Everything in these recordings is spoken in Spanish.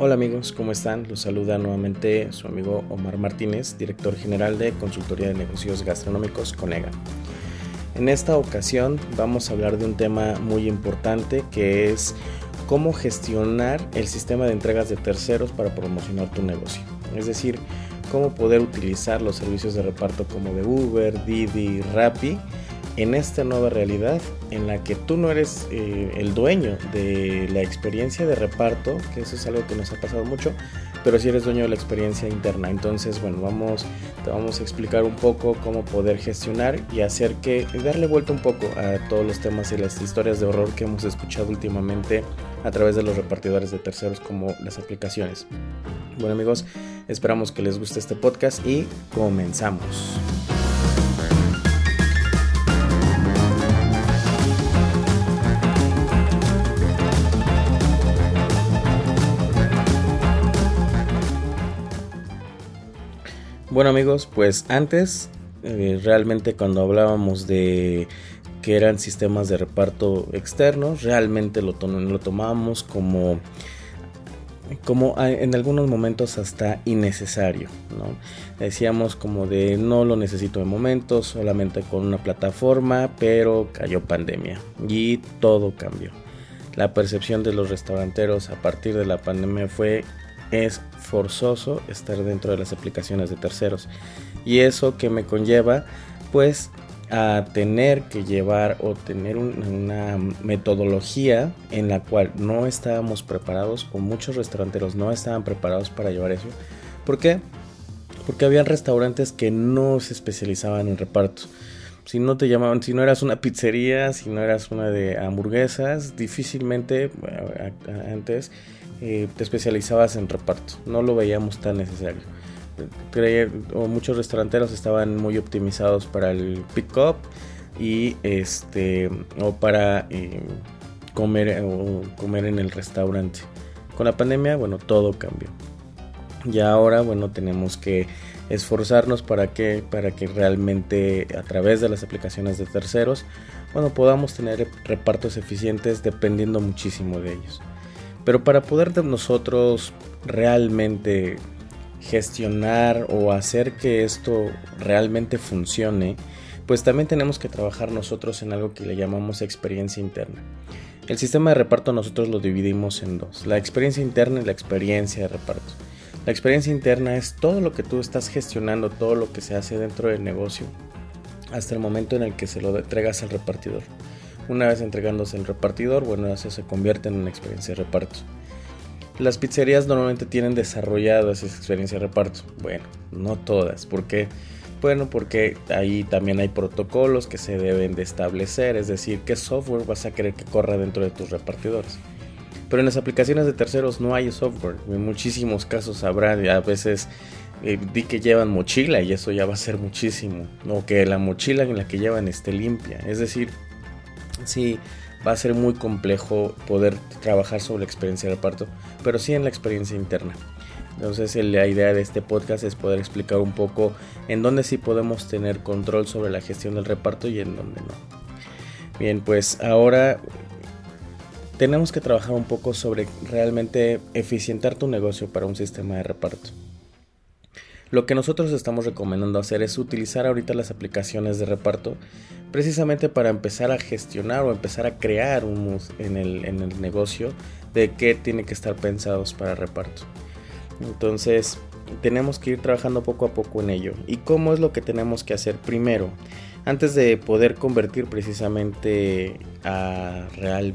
Hola amigos, ¿cómo están? Los saluda nuevamente su amigo Omar Martínez, director general de Consultoría de Negocios Gastronómicos Conega. En esta ocasión vamos a hablar de un tema muy importante que es cómo gestionar el sistema de entregas de terceros para promocionar tu negocio. Es decir, cómo poder utilizar los servicios de reparto como de Uber, Didi, Rappi en esta nueva realidad en la que tú no eres eh, el dueño de la experiencia de reparto, que eso es algo que nos ha pasado mucho, pero sí eres dueño de la experiencia interna. Entonces, bueno, vamos, te vamos a explicar un poco cómo poder gestionar y hacer que, darle vuelta un poco a todos los temas y las historias de horror que hemos escuchado últimamente a través de los repartidores de terceros como las aplicaciones. Bueno amigos, esperamos que les guste este podcast y comenzamos. Bueno amigos, pues antes eh, realmente cuando hablábamos de que eran sistemas de reparto externos, realmente lo, lo tomábamos como como en algunos momentos hasta innecesario, ¿no? Decíamos como de no lo necesito de momento, solamente con una plataforma, pero cayó pandemia y todo cambió. La percepción de los restauranteros a partir de la pandemia fue es forzoso estar dentro de las aplicaciones de terceros. Y eso que me conlleva pues a tener que llevar o tener una metodología en la cual no estábamos preparados o muchos restauranteros no estaban preparados para llevar eso. ¿Por qué? Porque habían restaurantes que no se especializaban en repartos. Si no te llamaban, si no eras una pizzería, si no eras una de hamburguesas, difícilmente antes eh, te especializabas en reparto. No lo veíamos tan necesario. o muchos restauranteros estaban muy optimizados para el pick-up y este o para eh, comer o comer en el restaurante. Con la pandemia, bueno, todo cambió. Y ahora, bueno, tenemos que esforzarnos para que para que realmente a través de las aplicaciones de terceros, bueno, podamos tener repartos eficientes dependiendo muchísimo de ellos. Pero para poder nosotros realmente gestionar o hacer que esto realmente funcione, pues también tenemos que trabajar nosotros en algo que le llamamos experiencia interna. El sistema de reparto nosotros lo dividimos en dos, la experiencia interna y la experiencia de reparto. La experiencia interna es todo lo que tú estás gestionando, todo lo que se hace dentro del negocio, hasta el momento en el que se lo entregas al repartidor. Una vez entregándose el repartidor, bueno, eso se convierte en una experiencia de reparto. Las pizzerías normalmente tienen desarrollado esa experiencia de reparto. Bueno, no todas. ¿Por qué? Bueno, porque ahí también hay protocolos que se deben de establecer, es decir, qué software vas a querer que corra dentro de tus repartidores. Pero en las aplicaciones de terceros no hay software. En muchísimos casos habrá, a veces eh, di que llevan mochila y eso ya va a ser muchísimo. O que la mochila en la que llevan esté limpia. Es decir, sí va a ser muy complejo poder trabajar sobre la experiencia de reparto, pero sí en la experiencia interna. Entonces la idea de este podcast es poder explicar un poco en dónde sí podemos tener control sobre la gestión del reparto y en dónde no. Bien, pues ahora tenemos que trabajar un poco sobre realmente eficientar tu negocio para un sistema de reparto. Lo que nosotros estamos recomendando hacer es utilizar ahorita las aplicaciones de reparto precisamente para empezar a gestionar o empezar a crear un mood en el, en el negocio de qué tiene que estar pensados para reparto. Entonces tenemos que ir trabajando poco a poco en ello. ¿Y cómo es lo que tenemos que hacer primero? Antes de poder convertir precisamente a real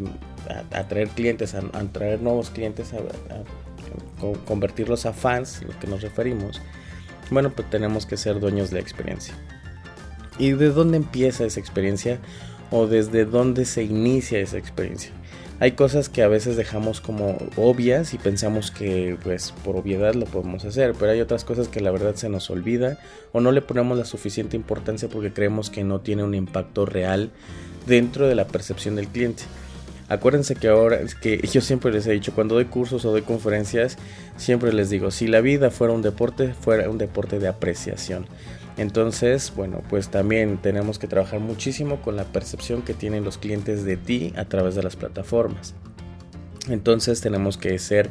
a, traer clientes, a, a, traer nuevos clientes, a, convertirlos a fans, lo que nos referimos, bueno, pues tenemos que ser dueños de la experiencia. ¿Y de dónde empieza esa experiencia? ¿O desde dónde se inicia esa experiencia? Hay cosas que a veces dejamos como obvias y pensamos que pues por obviedad lo podemos hacer, pero hay otras cosas que la verdad se nos olvida o no le ponemos la suficiente importancia porque creemos que no tiene un impacto real dentro de la percepción del cliente. Acuérdense que ahora, es que yo siempre les he dicho, cuando doy cursos o doy conferencias, siempre les digo, si la vida fuera un deporte, fuera un deporte de apreciación. Entonces, bueno, pues también tenemos que trabajar muchísimo con la percepción que tienen los clientes de ti a través de las plataformas. Entonces tenemos que ser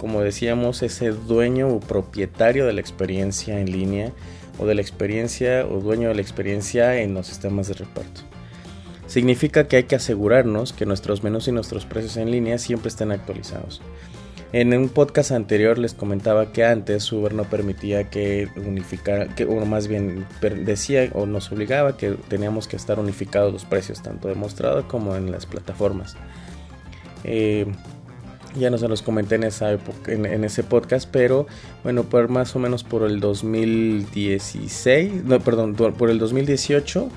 como decíamos, ese dueño o propietario de la experiencia en línea o de la experiencia o dueño de la experiencia en los sistemas de reparto. Significa que hay que asegurarnos que nuestros menús y nuestros precios en línea siempre estén actualizados. En un podcast anterior les comentaba que antes Uber no permitía que unificara, que, o más bien decía o nos obligaba que teníamos que estar unificados los precios, tanto demostrado como en las plataformas. Eh, ya no se los comenté en esa época, en, ese podcast, pero bueno, por más o menos por el 2016, no, perdón, por el 2018,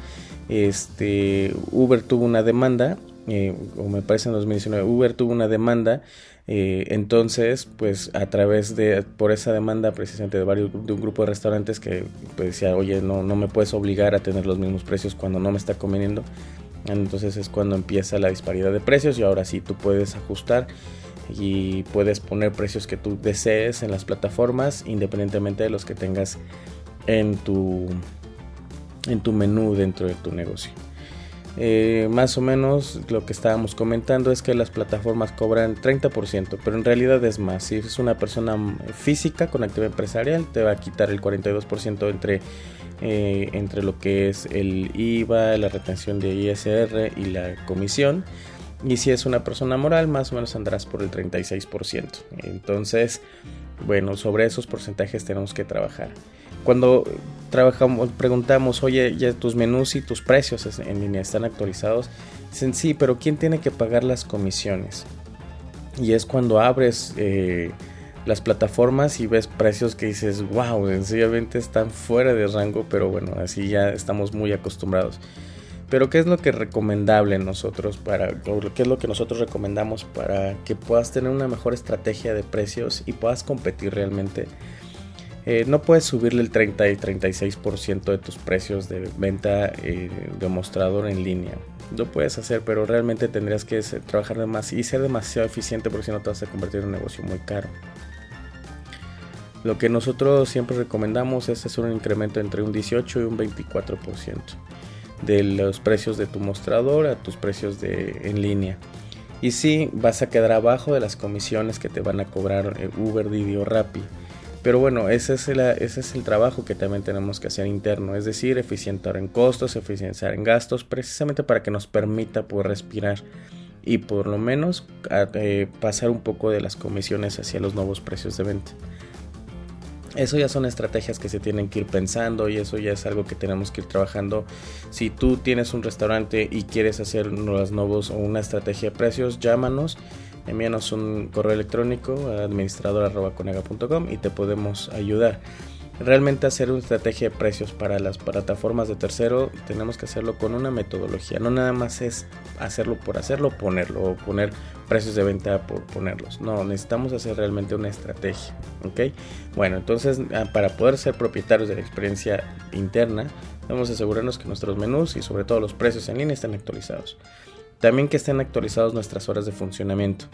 este, Uber tuvo una demanda, eh, o me parece en 2019, Uber tuvo una demanda eh, entonces, pues a través de, por esa demanda precisamente de, varios, de un grupo de restaurantes que pues, decía, oye, no, no me puedes obligar a tener los mismos precios cuando no me está conveniendo. Entonces es cuando empieza la disparidad de precios y ahora sí tú puedes ajustar y puedes poner precios que tú desees en las plataformas independientemente de los que tengas en tu, en tu menú dentro de tu negocio. Eh, más o menos lo que estábamos comentando es que las plataformas cobran 30%, pero en realidad es más. Si es una persona física con actividad empresarial, te va a quitar el 42% entre, eh, entre lo que es el IVA, la retención de ISR y la comisión. Y si es una persona moral, más o menos andarás por el 36%. Entonces, bueno, sobre esos porcentajes tenemos que trabajar cuando trabajamos, preguntamos, oye, ya tus menús y tus precios en línea están actualizados. Dicen, sí, pero ¿quién tiene que pagar las comisiones? Y es cuando abres eh, las plataformas y ves precios que dices, wow, sencillamente están fuera de rango, pero bueno, así ya estamos muy acostumbrados. Pero ¿qué es lo que es recomendable nosotros para, qué es lo que nosotros recomendamos para que puedas tener una mejor estrategia de precios y puedas competir realmente? Eh, no puedes subirle el 30 y 36% de tus precios de venta eh, de mostrador en línea. Lo puedes hacer, pero realmente tendrías que trabajar más y ser demasiado eficiente porque si no te vas a convertir en un negocio muy caro. Lo que nosotros siempre recomendamos es hacer un incremento entre un 18 y un 24% de los precios de tu mostrador a tus precios de, en línea. Y si vas a quedar abajo de las comisiones que te van a cobrar eh, Uber, Didi o Rappi pero bueno, ese es, el, ese es el trabajo que también tenemos que hacer interno, es decir, eficientar en costos, eficienciar en gastos, precisamente para que nos permita poder respirar y por lo menos eh, pasar un poco de las comisiones hacia los nuevos precios de venta. Eso ya son estrategias que se tienen que ir pensando y eso ya es algo que tenemos que ir trabajando. Si tú tienes un restaurante y quieres hacer los nuevos o una estrategia de precios, llámanos envíanos un correo electrónico a administrador.conega.com y te podemos ayudar. Realmente hacer una estrategia de precios para las plataformas de tercero tenemos que hacerlo con una metodología, no nada más es hacerlo por hacerlo, ponerlo o poner precios de venta por ponerlos. No, necesitamos hacer realmente una estrategia, ¿ok? Bueno, entonces ah, para poder ser propietarios de la experiencia interna, debemos asegurarnos que nuestros menús y sobre todo los precios en línea estén actualizados. También que estén actualizados nuestras horas de funcionamiento.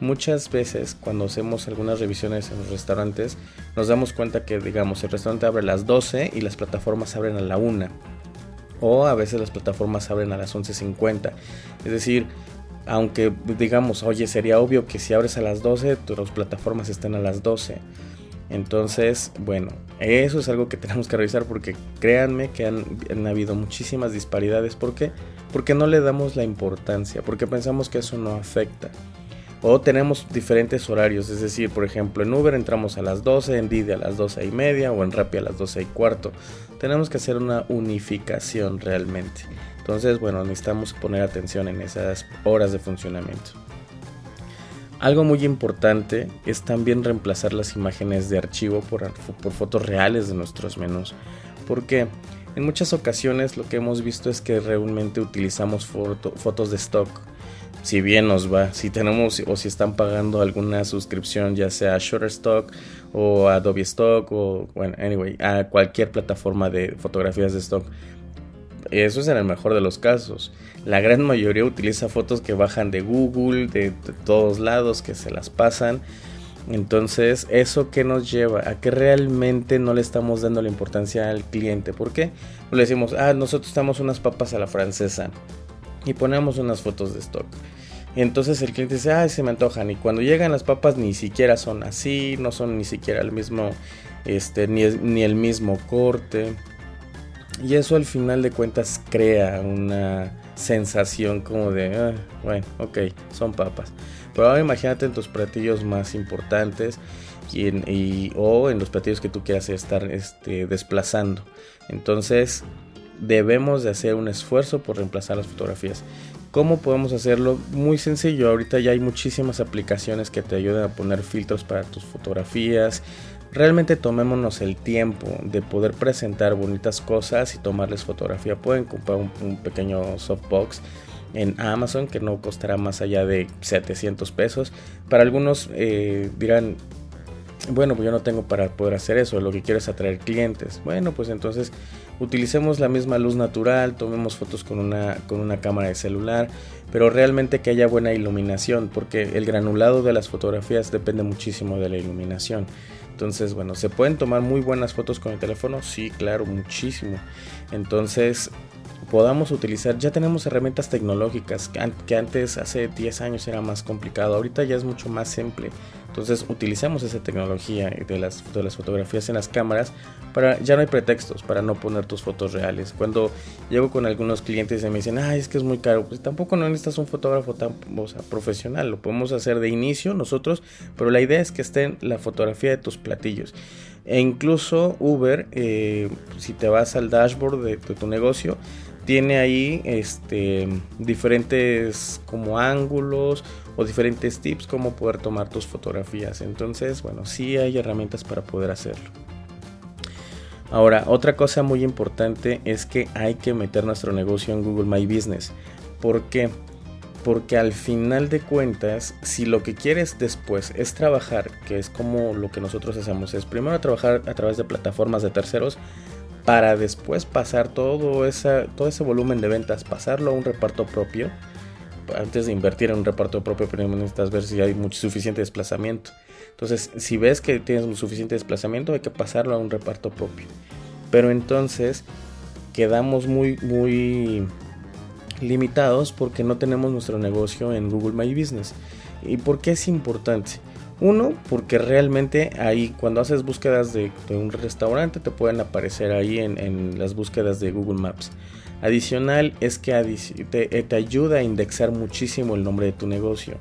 Muchas veces cuando hacemos algunas revisiones en los restaurantes nos damos cuenta que digamos el restaurante abre a las 12 y las plataformas abren a la 1. O a veces las plataformas abren a las 11.50. Es decir, aunque digamos, oye, sería obvio que si abres a las 12, tus plataformas estén a las 12. Entonces, bueno, eso es algo que tenemos que revisar porque créanme que han, habido muchísimas disparidades. ¿Por qué? Porque no le damos la importancia, porque pensamos que eso no afecta. O tenemos diferentes horarios, es decir, por ejemplo, en Uber entramos a las 12, en Didi a las 12 y media o en Rappi a las 12 y cuarto. Tenemos que hacer una unificación realmente. Entonces, bueno, necesitamos poner atención en esas horas de funcionamiento. Algo muy importante es también reemplazar las imágenes de archivo por, fotos reales de nuestros menús. Porque en muchas ocasiones lo que hemos visto es que realmente utilizamos fotos de stock. Si bien nos va, si tenemos o si están pagando alguna suscripción, ya sea a Shutterstock o Adobe Stock o, bueno, anyway, a cualquier plataforma de fotografías de stock eso es en el mejor de los casos. La gran mayoría utiliza fotos que bajan de Google, de, todos lados, que se las pasan. Entonces, ¿eso qué nos lleva? A que realmente no le estamos dando la importancia al cliente. ¿Por qué? Pues le decimos, ah, nosotros estamos unas papas a la francesa y ponemos unas fotos de stock. Entonces el cliente dice, ay, se me antojan. Y cuando llegan las papas ni siquiera son así, no son ni siquiera el mismo, este, ni, ni el mismo corte. Y eso al final de cuentas crea una sensación como de, ah, bueno, ok, son papas. Pero ahora imagínate en tus platillos más importantes y, o en los platillos que tú quieras estar este, desplazando. Entonces debemos de hacer un esfuerzo por reemplazar las fotografías. ¿Cómo podemos hacerlo? Muy sencillo, ahorita ya hay muchísimas aplicaciones que te ayudan a poner filtros para tus fotografías. Realmente tomémonos el tiempo de poder presentar bonitas cosas y tomarles fotografía. Pueden comprar un, pequeño softbox en Amazon que no costará más allá de 700 pesos. Para algunos eh, dirán, bueno, pues yo no tengo para poder hacer eso, lo que quiero es atraer clientes. Bueno, pues entonces utilicemos la misma luz natural, tomemos fotos con una, con una cámara de celular, pero realmente que haya buena iluminación, porque el granulado de las fotografías depende muchísimo de la iluminación. Entonces, bueno, ¿se pueden tomar muy buenas fotos con el teléfono? Sí, claro, muchísimo. Entonces, podamos utilizar, ya tenemos herramientas tecnológicas que antes, hace 10 años era más complicado, ahorita ya es mucho más simple. Entonces utilizamos esa tecnología de las, de las fotografías en las cámaras para, ya no hay pretextos para no poner tus fotos reales. Cuando llego con algunos clientes y me dicen, ay, es que es muy caro, pues tampoco necesitas un fotógrafo tan profesional, lo podemos hacer de inicio nosotros, pero la idea es que esté la fotografía de tus platillos. E incluso Uber, eh, si te vas al dashboard de tu negocio, tiene ahí este, diferentes como ángulos o diferentes tips como poder tomar tus fotografías. Entonces, bueno, sí hay herramientas para poder hacerlo. Ahora, otra cosa muy importante es que hay que meter nuestro negocio en Google My Business. ¿Por qué? Porque al final de cuentas, si lo que quieres después es trabajar, que es como lo que nosotros hacemos, es primero trabajar a través de plataformas de terceros, para después pasar todo, todo ese volumen de ventas, pasarlo a un reparto propio. Antes de invertir en un reparto propio, primero necesitas ver si hay suficiente desplazamiento. Entonces, si ves que tienes suficiente desplazamiento, hay que pasarlo a un reparto propio. Pero entonces quedamos muy, muy limitados porque no tenemos nuestro negocio en Google My Business. ¿Y por qué es importante? Uno, porque realmente ahí cuando haces búsquedas de, un restaurante te pueden aparecer ahí en, las búsquedas de Google Maps. Adicional es que te, te, ayuda a indexar muchísimo el nombre de tu negocio.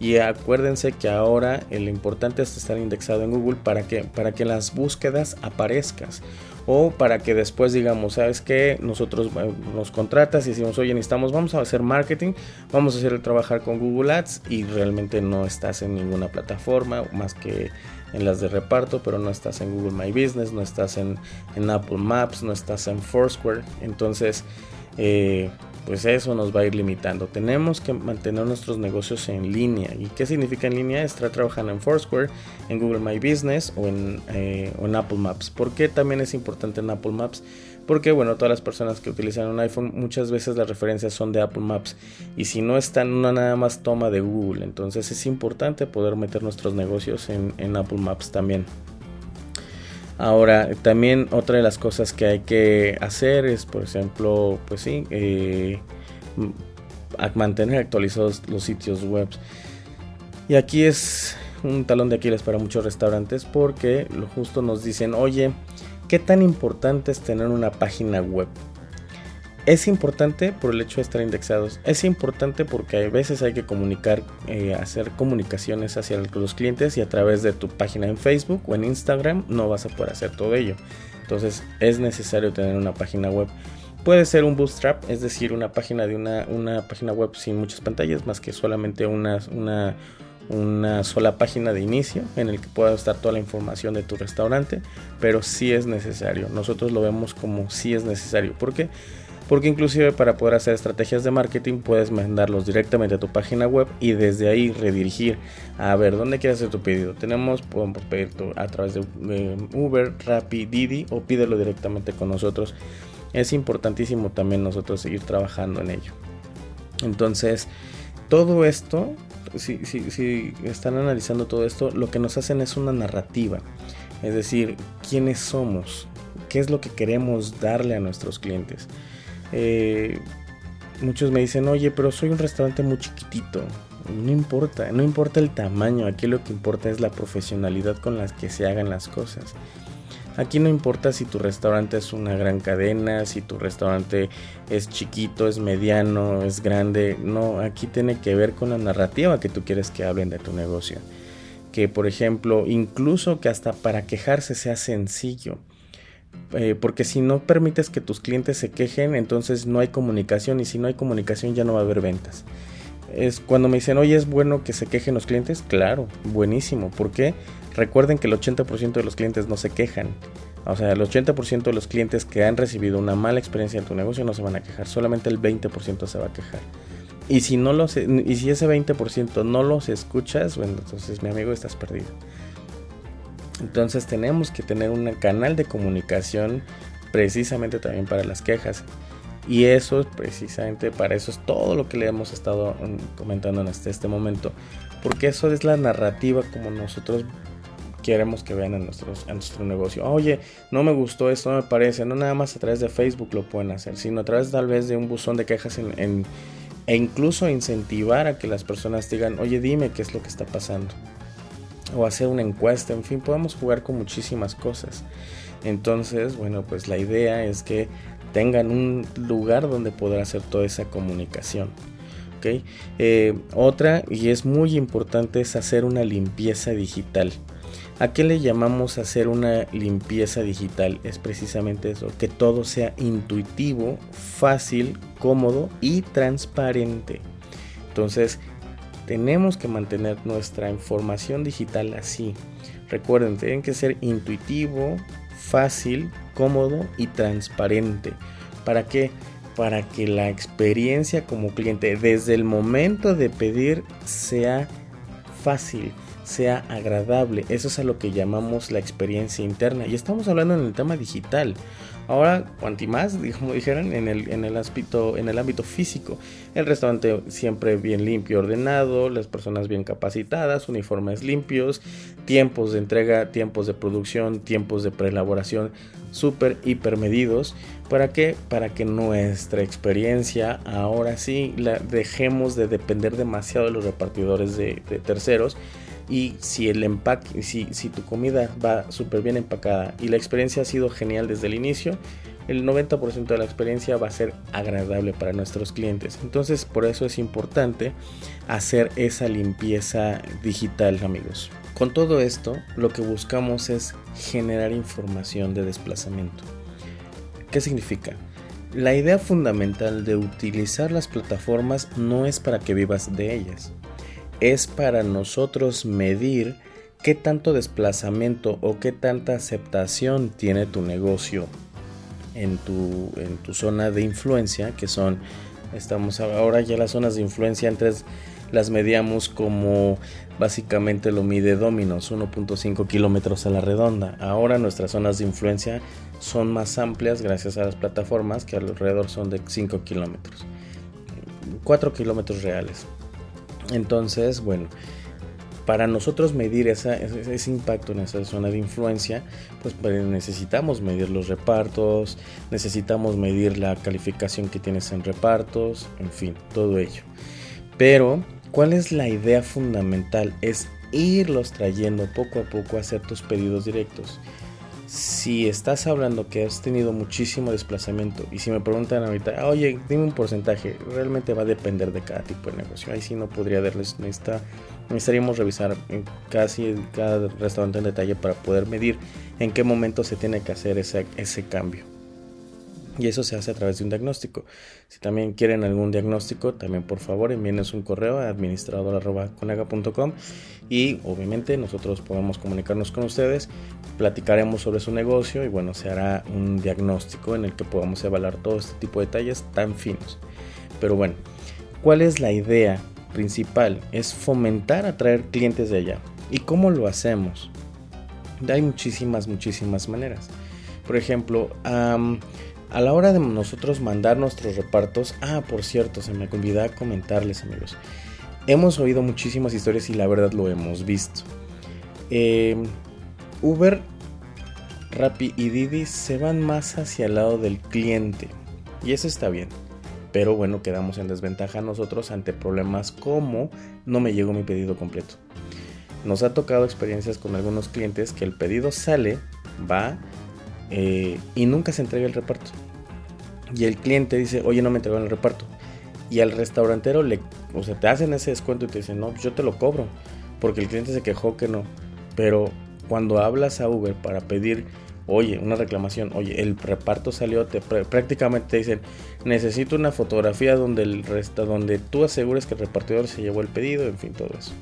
Y acuérdense que ahora lo importante es estar indexado en Google para que, para que las búsquedas aparezcas o para que después digamos, sabes que nosotros eh, nos contratas y decimos, oye, necesitamos, vamos a hacer marketing, vamos a hacer trabajar con Google Ads y realmente no estás en ninguna plataforma más que en las de reparto, pero no estás en Google My Business, no estás en, en Apple Maps, no estás en Foursquare, entonces eh, pues eso nos va a ir limitando. Tenemos que mantener nuestros negocios en línea. ¿Y qué significa en línea? Estar trabajando en Foursquare, en Google My Business o en, eh, Apple Maps. ¿Por qué también es importante en Apple Maps? Porque bueno, todas las personas que utilizan un iPhone muchas veces las referencias son de Apple Maps y si no están una nada más toma de Google. Entonces es importante poder meter nuestros negocios en Apple Maps también. Ahora, también otra de las cosas que hay que hacer es, por ejemplo, pues sí, eh, mantener actualizados los sitios web. Y aquí es un talón de Aquiles para muchos restaurantes porque lo justo nos dicen, oye, ¿qué tan importante es tener una página web? Es importante por el hecho de estar indexados. Es importante porque a veces hay que comunicar, eh, hacer comunicaciones hacia los clientes y a través de tu página en Facebook o en Instagram no vas a poder hacer todo ello. Entonces es necesario tener una página web. Puede ser un bootstrap, es decir, una página de una, una página web sin muchas pantallas, más que solamente una, una, una sola página de inicio en el que pueda estar toda la información de tu restaurante, pero sí es necesario. Nosotros lo vemos como sí es necesario. ¿Por qué? Inclusive para poder hacer estrategias de marketing puedes mandarlos directamente a tu página web y desde ahí redirigir a ver dónde quieres hacer tu pedido. Tenemos, podemos pedir a través de Uber, Rappi, Didi o pídelo directamente con nosotros. Es importantísimo también nosotros seguir trabajando en ello. Entonces, todo esto, si, si están analizando todo esto, lo que nos hacen es una narrativa. Es decir, quiénes somos, qué es lo que queremos darle a nuestros clientes. Eh, muchos me dicen, oye, pero soy un restaurante muy chiquitito. No importa, no importa el tamaño, aquí lo que importa es la profesionalidad con la que se hagan las cosas. Aquí no importa si tu restaurante es una gran cadena, si tu restaurante es chiquito, es mediano, es grande. No, aquí tiene que ver con la narrativa que tú quieres que hablen de tu negocio. Que por ejemplo, incluso que hasta para quejarse sea sencillo. Eh, porque si no permites que tus clientes se quejen, entonces no hay comunicación y si no hay comunicación ya no va a haber ventas. Es cuando me dicen, oye, es bueno que se quejen los clientes, claro, buenísimo. ¿Por qué? Recuerden que el 80% de los clientes no se quejan. O sea, el 80% de los clientes que han recibido una mala experiencia en tu negocio no se van a quejar, solamente el 20% se va a quejar. Y si, no los, y si ese 20% no los escuchas, bueno, entonces mi amigo estás perdido. Entonces tenemos que tener un canal de comunicación precisamente también para las quejas. Y eso, precisamente para eso es todo lo que le hemos estado mm, comentando en este, este momento. Porque eso es la narrativa como nosotros queremos que vean en, nuestros, nuestro negocio. Oye, no me gustó esto, no me parece. No nada más a través de Facebook lo pueden hacer, sino a través tal vez de un buzón de quejas e incluso incentivar a que las personas digan, oye, dime qué es lo que está pasando. O hacer una encuesta, en fin, podemos jugar con muchísimas cosas. Entonces, bueno, pues la idea es que tengan un lugar donde poder hacer toda esa comunicación. Eh, otra, y es muy importante, es hacer una limpieza digital. ¿A qué le llamamos hacer una limpieza digital? Es precisamente eso, que todo sea intuitivo, fácil, cómodo y transparente. Entonces, tenemos que mantener nuestra información digital así. Recuerden, tienen que ser intuitivo, fácil, cómodo y transparente. ¿Para qué? Para que la experiencia como cliente desde el momento de pedir sea fácil, sea agradable. Eso es a lo que llamamos la experiencia interna. Y estamos hablando en el tema digital. Ahora, cuanti más, como dijeron, en el, en, el ámbito, físico. El restaurante siempre bien limpio, ordenado, las personas bien capacitadas, uniformes limpios, tiempos de entrega, tiempos de producción, tiempos de preelaboración súper, hiper medidos. ¿Para qué? Para que nuestra experiencia ahora sí la dejemos de depender demasiado de los repartidores de, terceros y si el empaque, si, si tu comida va súper bien empacada y la experiencia ha sido genial desde el inicio, el 90% de la experiencia va a ser agradable para nuestros clientes. Entonces por eso es importante hacer esa limpieza digital amigos. Con todo esto lo que buscamos es generar información de desplazamiento. ¿Qué significa? La idea fundamental de utilizar las plataformas no es para que vivas de ellas es para nosotros medir qué tanto desplazamiento o qué tanta aceptación tiene tu negocio en tu, en tu zona de influencia, que son, estamos ahora ya las zonas de influencia antes las medíamos como básicamente lo mide Dominos, 1.5 kilómetros a la redonda. Ahora nuestras zonas de influencia son más amplias gracias a las plataformas que alrededor son de 5 kilómetros. 4 kilómetros reales. Entonces, bueno, para nosotros medir ese, impacto en esa zona de influencia, pues, necesitamos medir los repartos, necesitamos medir la calificación que tienes en repartos, en fin, todo ello. Pero, ¿cuál es la idea fundamental? Es irlos trayendo poco a poco a hacer tus pedidos directos si estás hablando que has tenido muchísimo desplazamiento y si me preguntan ahorita, oye, dime un porcentaje, realmente va a depender de cada tipo de negocio. Ahí sí no podría darles, necesita, necesitaríamos revisar casi cada restaurante en detalle para poder medir en qué momento se tiene que hacer ese, ese cambio y eso se hace a través de un diagnóstico. Si también quieren algún diagnóstico, también por favor envíenos un correo a administrador.conaga.com y obviamente nosotros podemos comunicarnos con ustedes, platicaremos sobre su negocio y bueno, se hará un diagnóstico en el que podamos evaluar todo este tipo de detalles tan finos. Pero bueno, ¿cuál es la idea principal? Es fomentar atraer clientes de allá. ¿Y cómo lo hacemos? Hay muchísimas, muchísimas maneras. Por ejemplo, a la hora de nosotros mandar nuestros repartos, ah, por cierto, se me olvidó comentarles amigos, hemos oído muchísimas historias y la verdad lo hemos visto. Em, Uber, Rappi y Didi se van más hacia el lado del cliente y eso está bien. pero bueno, quedamos en desventaja nosotros ante problemas como no me llegó mi pedido completo. Nos ha tocado experiencias con algunos clientes que el pedido sale, va eh, y nunca se entrega el reparto. Y el cliente dice, oye, no me entregó el reparto. Y al restaurantero le, o sea, te hacen ese descuento y te dicen, no, pues yo te lo cobro. Porque el cliente se quejó que no. Pero cuando hablas a Uber para pedir, oye, una reclamación, oye, el reparto salió, te, prácticamente te dicen, necesito una fotografía donde, el resta, donde tú asegures que el repartidor se llevó el pedido, en fin, todo eso.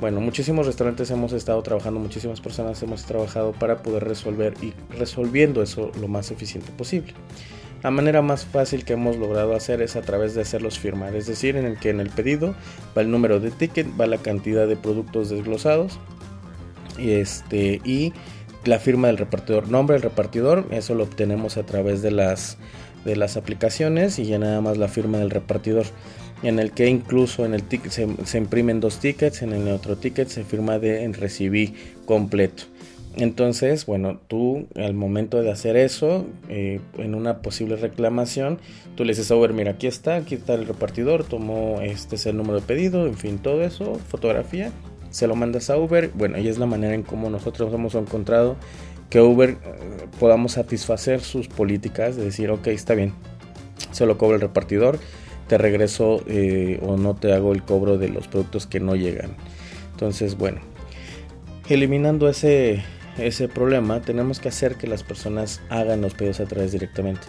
Bueno, muchísimos restaurantes hemos estado trabajando, muchísimas personas hemos trabajado para poder resolver y resolviendo eso lo más eficiente posible. La manera más fácil que hemos logrado hacer es a través de hacerlos firmar, es decir, en el que en el pedido va el número de ticket, va la cantidad de productos desglosados y este y la firma del repartidor, nombre del repartidor, eso lo obtenemos a través de las de las aplicaciones y ya nada más la firma del repartidor en el que incluso en el ticket se, imprimen dos tickets, en el otro ticket se firma de en recibí completo. Entonces, bueno, tú al momento de hacer eso, eh, en una posible reclamación, tú le dices a Uber, mira, aquí está, aquí está el repartidor, tomó, este es el número de pedido, en fin, todo eso, fotografía, se lo mandas a Uber. Bueno, y es la manera en cómo nosotros hemos encontrado que Uber eh, podamos satisfacer sus políticas de decir, ok, está bien, se lo cobra el repartidor, te regreso eh, o no te hago el cobro de los productos que no llegan. Entonces, bueno, eliminando ese, ese problema, tenemos que hacer que las personas hagan los pedidos a través directamente.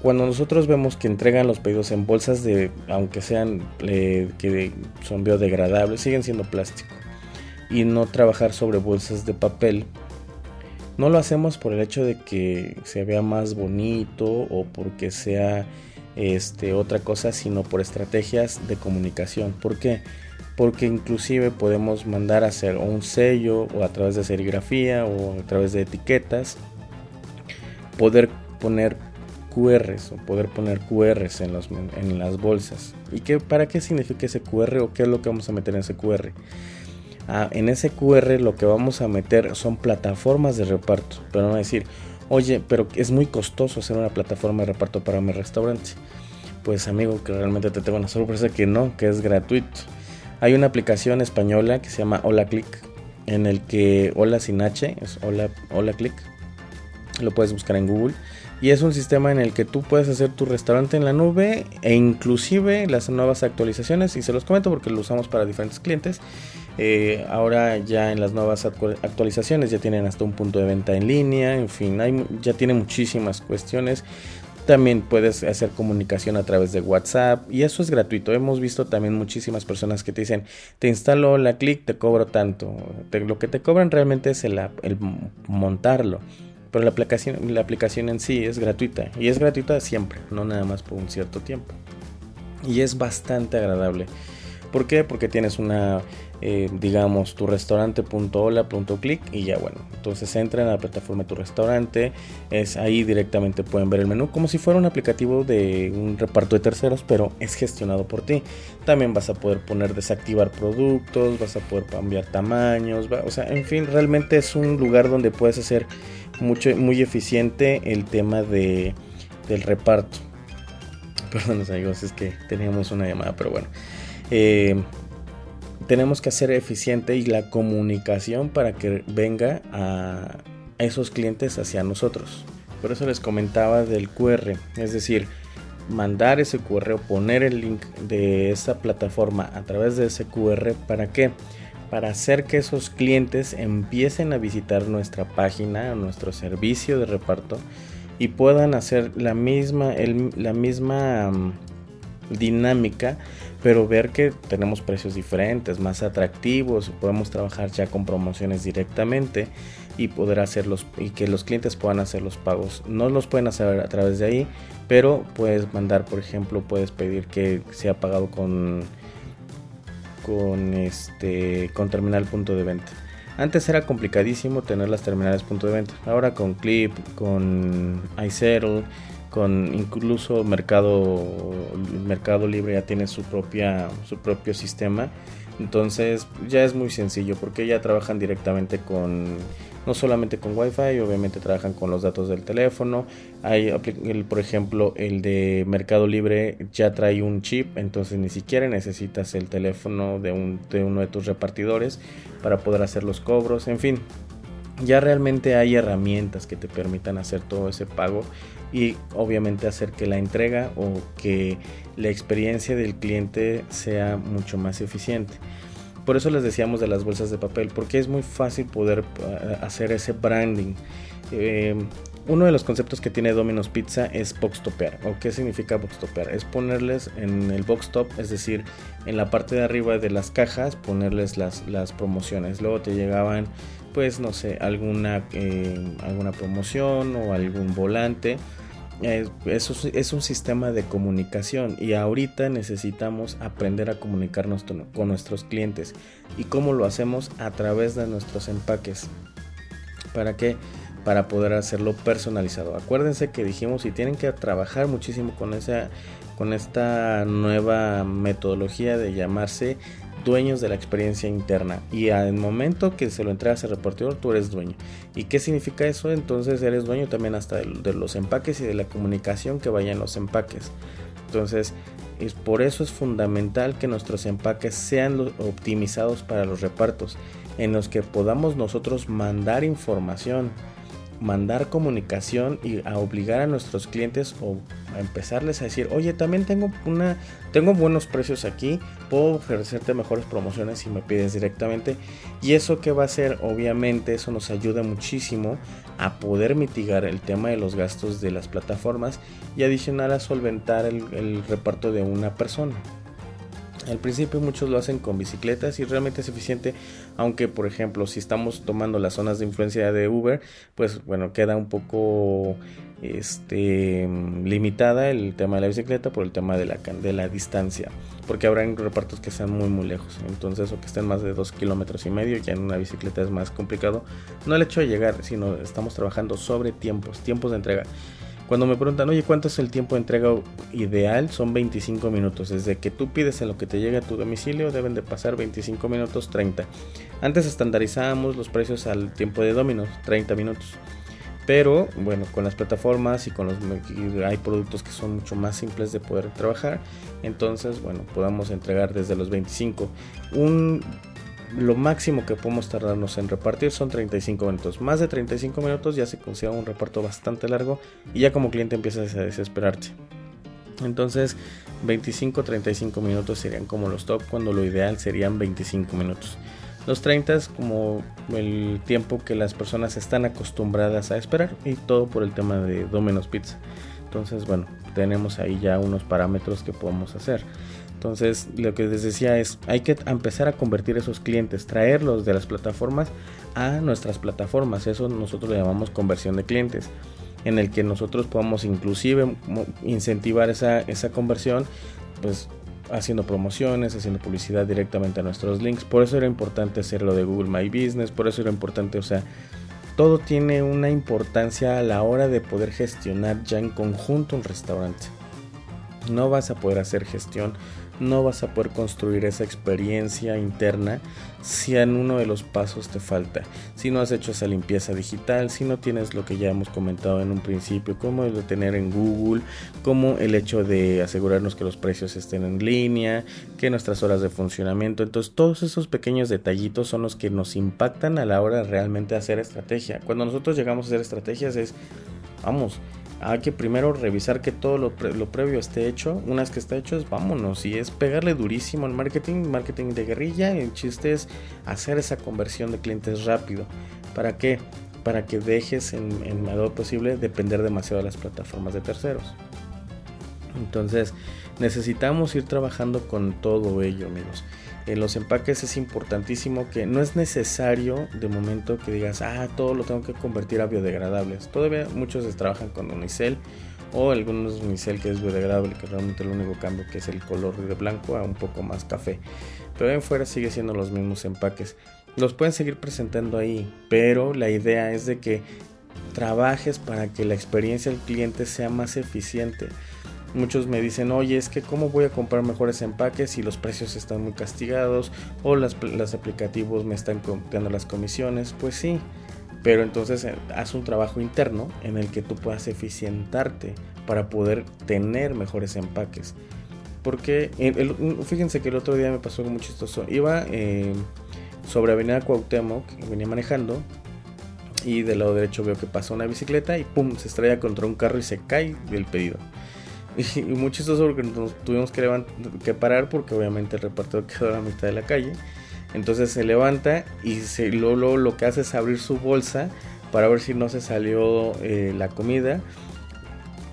Cuando nosotros vemos que entregan los pedidos en bolsas de, aunque sean eh, que son biodegradables, siguen siendo plástico. Y no trabajar sobre bolsas de papel, no lo hacemos por el hecho de que se vea más bonito o porque sea este, otra cosa, sino por estrategias de comunicación. ¿Por qué? Porque inclusive podemos mandar a hacer un sello o a través de serigrafía o a través de etiquetas, poder poner QRs o poder poner QRs en, las bolsas. ¿Y qué, para qué significa ese QR o qué es lo que vamos a meter en ese QR? Ah, en ese QR lo que vamos a meter son plataformas de reparto, pero no decir, Oye, pero es muy costoso hacer una plataforma de reparto para mi restaurante. Pues amigo, que realmente te tengo una sorpresa que no, que es gratuito. Hay una aplicación española que se llama Hola Click, en el que Hola sin H es Hola, Hola Click. Lo puedes buscar en Google. Y es un sistema en el que tú puedes hacer tu restaurante en la nube e inclusive las nuevas actualizaciones. Y se los comento porque lo usamos para diferentes clientes eh, ahora ya en las nuevas actualizaciones ya tienen hasta un punto de venta en línea, en fin, ya tiene muchísimas cuestiones. También puedes hacer comunicación a través de WhatsApp y eso es gratuito. Hemos visto también muchísimas personas que te dicen, te instalo la clic, te cobro tanto. lo que te cobran realmente es el, el montarlo. Pero la aplicación, la aplicación en sí es gratuita y es gratuita siempre, no nada más por un cierto tiempo. Y es bastante agradable. ¿Por qué? Porque tienes una eh, digamos, tu restaurante.hola.click y ya bueno, entonces entran a la plataforma de tu restaurante, es ahí directamente pueden ver el menú como si fuera un aplicativo de un reparto de terceros, pero es gestionado por ti. También vas a poder poner desactivar productos, vas a poder cambiar tamaños, o sea, en fin, realmente es un lugar donde puedes hacer mucho, muy eficiente el tema de, del reparto. Perdón, amigos, es que teníamos una llamada, pero bueno. Eh, tenemos que hacer eficiente y la comunicación para que venga a esos clientes hacia nosotros. Por eso les comentaba del QR, es decir, mandar ese QR o poner el link de esa plataforma a través de ese QR para qué? Para hacer que esos clientes empiecen a visitar nuestra página, nuestro servicio de reparto y puedan hacer la misma, la misma mm, dinámica pero ver que tenemos precios diferentes, más atractivos, podemos trabajar ya con promociones directamente y poder hacerlos y que los clientes puedan hacer los pagos. No los pueden hacer a través de ahí, pero puedes mandar, por ejemplo, puedes pedir que sea pagado con con este con terminal punto de venta. Antes era complicadísimo tener las terminales punto de venta. Ahora con Clip, con iSettle con incluso Mercado, Mercado Libre ya tiene su, propia, su propio sistema. Entonces ya es muy sencillo porque ya trabajan directamente con no solamente con Wi-Fi, obviamente trabajan con los datos del teléfono. Hay, por ejemplo, el de Mercado Libre ya trae un chip, entonces ni siquiera necesitas el teléfono de, un, de uno de tus repartidores para poder hacer los cobros. En fin, ya realmente hay herramientas que te permitan hacer todo ese pago y obviamente hacer que la entrega o que la experiencia del cliente sea mucho más eficiente. Por eso les decíamos de las bolsas de papel, porque es muy fácil poder eh, hacer ese branding. Eh, uno de los conceptos que tiene Domino's Pizza es box topear. ¿O qué significa box topear? Es ponerles en el box top, es decir, en la parte de arriba de las cajas, ponerles las, las promociones. Luego te llegaban, pues no sé, alguna, eh, alguna promoción o algún volante eso es un sistema de comunicación y ahorita necesitamos aprender a comunicarnos con nuestros clientes y cómo lo hacemos a través de nuestros empaques. ¿Para qué? Para poder hacerlo personalizado. Acuérdense que dijimos y tienen que trabajar muchísimo con esa con esta nueva metodología de llamarse dueños de la experiencia interna y al momento que se lo entregas al repartidor tú eres dueño. ¿Y qué significa eso? Entonces eres dueño también hasta de, los empaques y de la comunicación que vaya en los empaques. Entonces es por eso es fundamental que nuestros empaques sean optimizados para los repartos en los que podamos nosotros mandar información mandar comunicación y a obligar a nuestros clientes o a empezarles a decir, oye, también tengo una, tengo buenos precios aquí, puedo ofrecerte mejores promociones si me pides directamente. Y eso que va a hacer, obviamente, eso nos ayuda muchísimo a poder mitigar el tema de los gastos de las plataformas y adicional a solventar el reparto de una persona. Al principio muchos lo hacen con bicicletas y realmente es eficiente, aunque por ejemplo si estamos tomando las zonas de influencia de Uber, pues bueno, queda un poco este limitada el tema de la bicicleta por el tema de la, de la distancia, porque habrá repartos que sean muy muy lejos, entonces o que estén más de dos kilómetros y medio, ya en una bicicleta es más complicado, no el hecho de llegar, sino estamos trabajando sobre tiempos, tiempos de entrega. Cuando me preguntan, oye, ¿cuánto es el tiempo de entrega ideal? Son 25 minutos. Desde que tú pides en lo que te llega a tu domicilio, deben de pasar 25 minutos 30. Antes estandarizábamos los precios al tiempo de Domino's, 30 minutos. Pero bueno, con las plataformas y con los hay productos que son mucho más simples de poder trabajar. Entonces, bueno, podamos entregar desde los 25. Un lo máximo que podemos tardarnos en repartir son 35 minutos. Más de 35 minutos ya se considera un reparto bastante largo y ya como cliente empiezas a desesperarte. Entonces 25-35 minutos serían como los top cuando lo ideal serían 25 minutos. Los 30 es como el tiempo que las personas están acostumbradas a esperar y todo por el tema de Domino's Pizza. Entonces bueno, tenemos ahí ya unos parámetros que podemos hacer. Entonces, lo que les decía es, hay que empezar a convertir esos clientes, traerlos de las plataformas a nuestras plataformas. Eso nosotros le llamamos conversión de clientes, en el que nosotros podamos inclusive incentivar esa, esa conversión, pues haciendo promociones, haciendo publicidad directamente a nuestros links. Por eso era importante hacer lo de Google My Business, por eso era importante, o sea, todo tiene una importancia a la hora de poder gestionar ya en conjunto un restaurante. No vas a poder hacer gestión no vas a poder construir esa experiencia interna si en uno de los pasos te falta. Si no has hecho esa limpieza digital, si no tienes lo que ya hemos comentado en un principio, como el de tener en Google, como el hecho de asegurarnos que los precios estén en línea, que nuestras horas de funcionamiento. Entonces todos esos pequeños detallitos son los que nos impactan a la hora de realmente hacer estrategia. Cuando nosotros llegamos a hacer estrategias es, vamos, hay que primero revisar que todo lo, previo esté hecho. Una vez que está hecho, es vámonos. Y es pegarle durísimo al marketing, marketing de guerrilla. El chiste es hacer esa conversión de clientes rápido. ¿Para qué? Para que dejes en, en posible depender demasiado de las plataformas de terceros. Entonces, necesitamos ir trabajando con todo ello, amigos en los empaques es importantísimo que no es necesario de momento que digas, ah, todo lo tengo que convertir a biodegradables. Todavía muchos trabajan con unicel o algunos unicel que es biodegradable, que realmente el único cambio que es el color de blanco a un poco más café. Pero en fuera sigue siendo los mismos empaques. Los pueden seguir presentando ahí, pero la idea es de que trabajes para que la experiencia del cliente sea más eficiente. Muchos me dicen, oye, es que cómo voy a comprar mejores empaques si los precios están muy castigados o los aplicativos me están contando las comisiones. Pues sí, Pero entonces eh, haz un trabajo interno en el que tú puedas eficientarte para poder tener mejores empaques. Porque fíjense que el otro día me pasó algo muy chistoso. Iba eh, sobre Avenida Cuauhtémoc, venía manejando y del lado derecho veo que pasa una bicicleta y pum, se estrella contra un carro y se cae del pedido. Y, muy chistoso porque nos tuvimos que, que parar porque obviamente el repartidor quedó a la mitad de la calle. Entonces se levanta y se, luego, lo que hace es abrir su bolsa para ver si no se salió eh, la comida.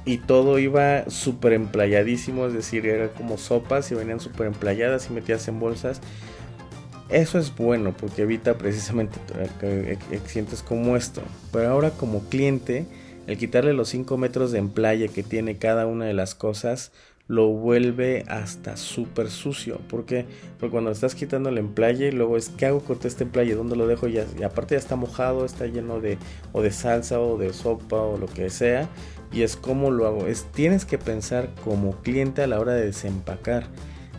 Y todo iba súper emplayadísimo, es decir, era como sopas y venían súper emplayadas y metidas en bolsas. Eso es bueno porque evita precisamente accidentes como esto. Pero ahora como cliente, el quitarle los 5 metros de emplaye que tiene cada una de las cosas lo vuelve hasta súper sucio. ¿Por qué? Porque cuando estás quitando el emplaye, luego es ¿qué hago con este emplaye? ¿Dónde lo dejo? Ya, y aparte ya está mojado, está lleno de o de salsa o de sopa o lo que sea. Y es como lo hago. Es, tienes que pensar como cliente a la hora de desempacar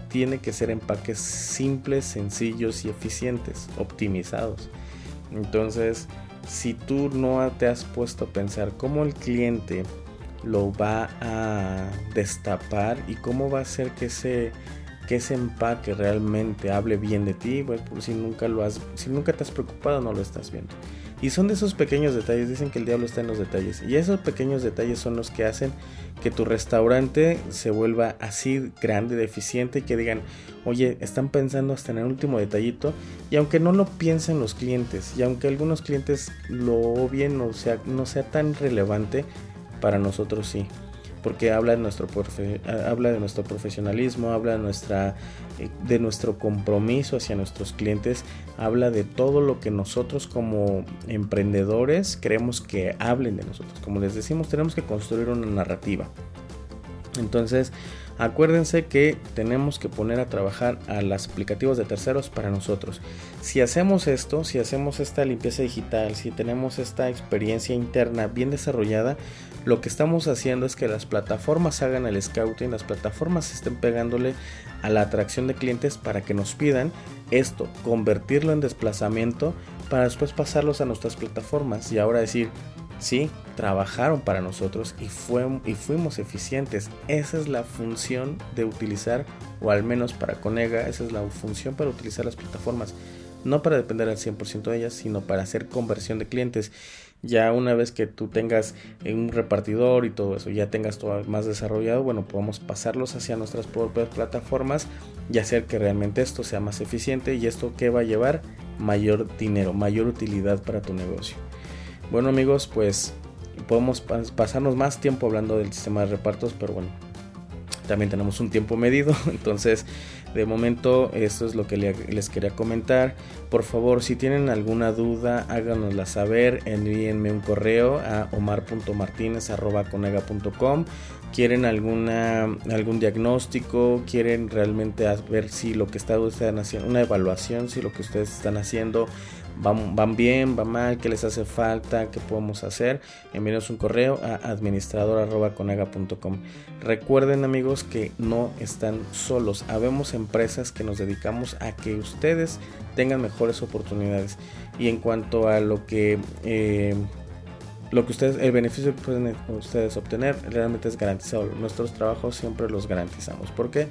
tiene que ser empaques simples, sencillos y eficientes, optimizados. Entonces, si tú no te has puesto a pensar cómo el cliente lo va a destapar y cómo va a hacer que ese que ese empaque realmente hable bien de ti, pues si nunca lo has si nunca te has preocupado no lo estás viendo. Y son de esos pequeños detalles, dicen que el diablo está en los detalles. Y esos pequeños detalles son los que hacen que tu restaurante se vuelva así grande, deficiente que digan, oye, están pensando hasta en el último detallito. Y aunque no lo piensen los clientes, y aunque algunos clientes lo obvien o sea, no sea tan relevante, para nosotros sí porque habla de nuestro, habla de nuestro profesionalismo, habla de, nuestra, eh, de nuestro compromiso hacia nuestros clientes, habla de todo lo que nosotros como emprendedores queremos que hablen de nosotros. Como les decimos, tenemos que construir una narrativa. Entonces, Acuérdense que tenemos que poner a trabajar a los aplicativos de terceros para nosotros. Si hacemos esto, si hacemos esta limpieza digital, si tenemos esta experiencia interna bien desarrollada, lo que estamos haciendo es que las plataformas hagan el scouting, las plataformas estén pegándole a la atracción de clientes para que nos pidan esto, convertirlo en desplazamiento para después pasarlos a nuestras plataformas y ahora decir, sí, trabajaron para nosotros y, y fuimos eficientes. Esa es la función de utilizar, o al menos para Conega, esa es la función para utilizar las plataformas. No para depender al 100% de ellas, sino para hacer conversión de clientes. Ya una vez que tú tengas un repartidor y todo eso, ya tengas todo más desarrollado, bueno, podemos pasarlos hacia nuestras propias plataformas y hacer que realmente esto sea más eficiente y esto que va a llevar mayor dinero, mayor utilidad para tu negocio. Bueno amigos, pues podemos pasarnos más tiempo hablando del sistema de repartos, pero bueno, también tenemos un tiempo medido, entonces de momento esto es lo que les quería comentar. Por favor, si tienen alguna duda, háganosla saber, envíenme un correo a omar.martinez.conega.com. Quieren alguna algún diagnóstico, quieren realmente ver si lo que está ustedes haciendo, una evaluación, si lo que ustedes están haciendo van, bien, va mal, qué les hace falta, qué podemos hacer, envíenos un correo a administrador.conega.com. Recuerden amigos que no están solos, habemos empresas que nos dedicamos a que ustedes tengan mejores oportunidades. Y en cuanto a lo que... Eh, lo que ustedes, el beneficio que pueden ustedes obtener realmente es garantizado. Nuestros trabajos siempre los garantizamos. ¿Por qué?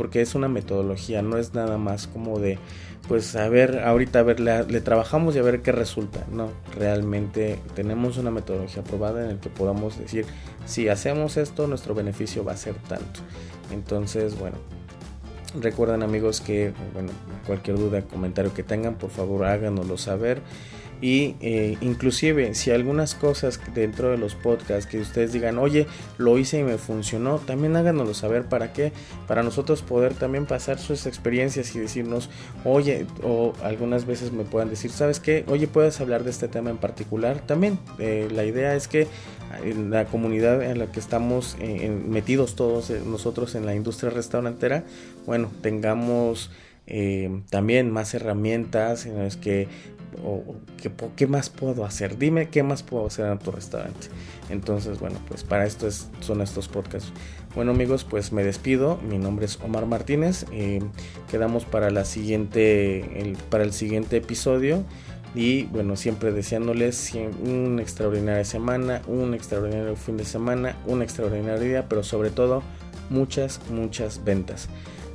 Porque es una metodología, no es nada más como de pues a ver, ahorita a ver, le, trabajamos y a ver qué resulta. No, realmente tenemos una metodología probada en el que podamos decir, si hacemos esto, nuestro beneficio va a ser tanto. Entonces, bueno, recuerden amigos que, bueno, cualquier duda, comentario que tengan, por favor háganoslo saber y eh, inclusive si algunas cosas dentro de los podcasts que ustedes digan oye lo hice y me funcionó también háganoslo saber. Para qué para nosotros poder también pasar sus experiencias y decirnos oye o algunas veces me puedan decir sabes qué oye puedes hablar de este tema en particular también eh, la idea es que en la comunidad en la que estamos eh, metidos todos nosotros en la industria restaurantera bueno tengamos también más herramientas en las que o, qué, más puedo hacer, dime qué más puedo hacer en tu restaurante. Entonces, bueno, pues para esto son estos podcasts. Bueno amigos, pues me despido. Mi nombre es Omar Martínez. Eh, quedamos para la siguiente, para el siguiente episodio. Y bueno, siempre deseándoles una extraordinaria semana, un extraordinario fin de semana, una extraordinaria día, pero sobre todo muchas, muchas ventas.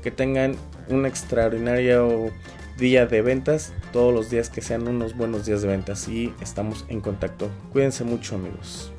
Que tengan un extraordinario día de ventas, todos los días que sean unos buenos días de ventas y estamos en contacto. Cuídense mucho amigos.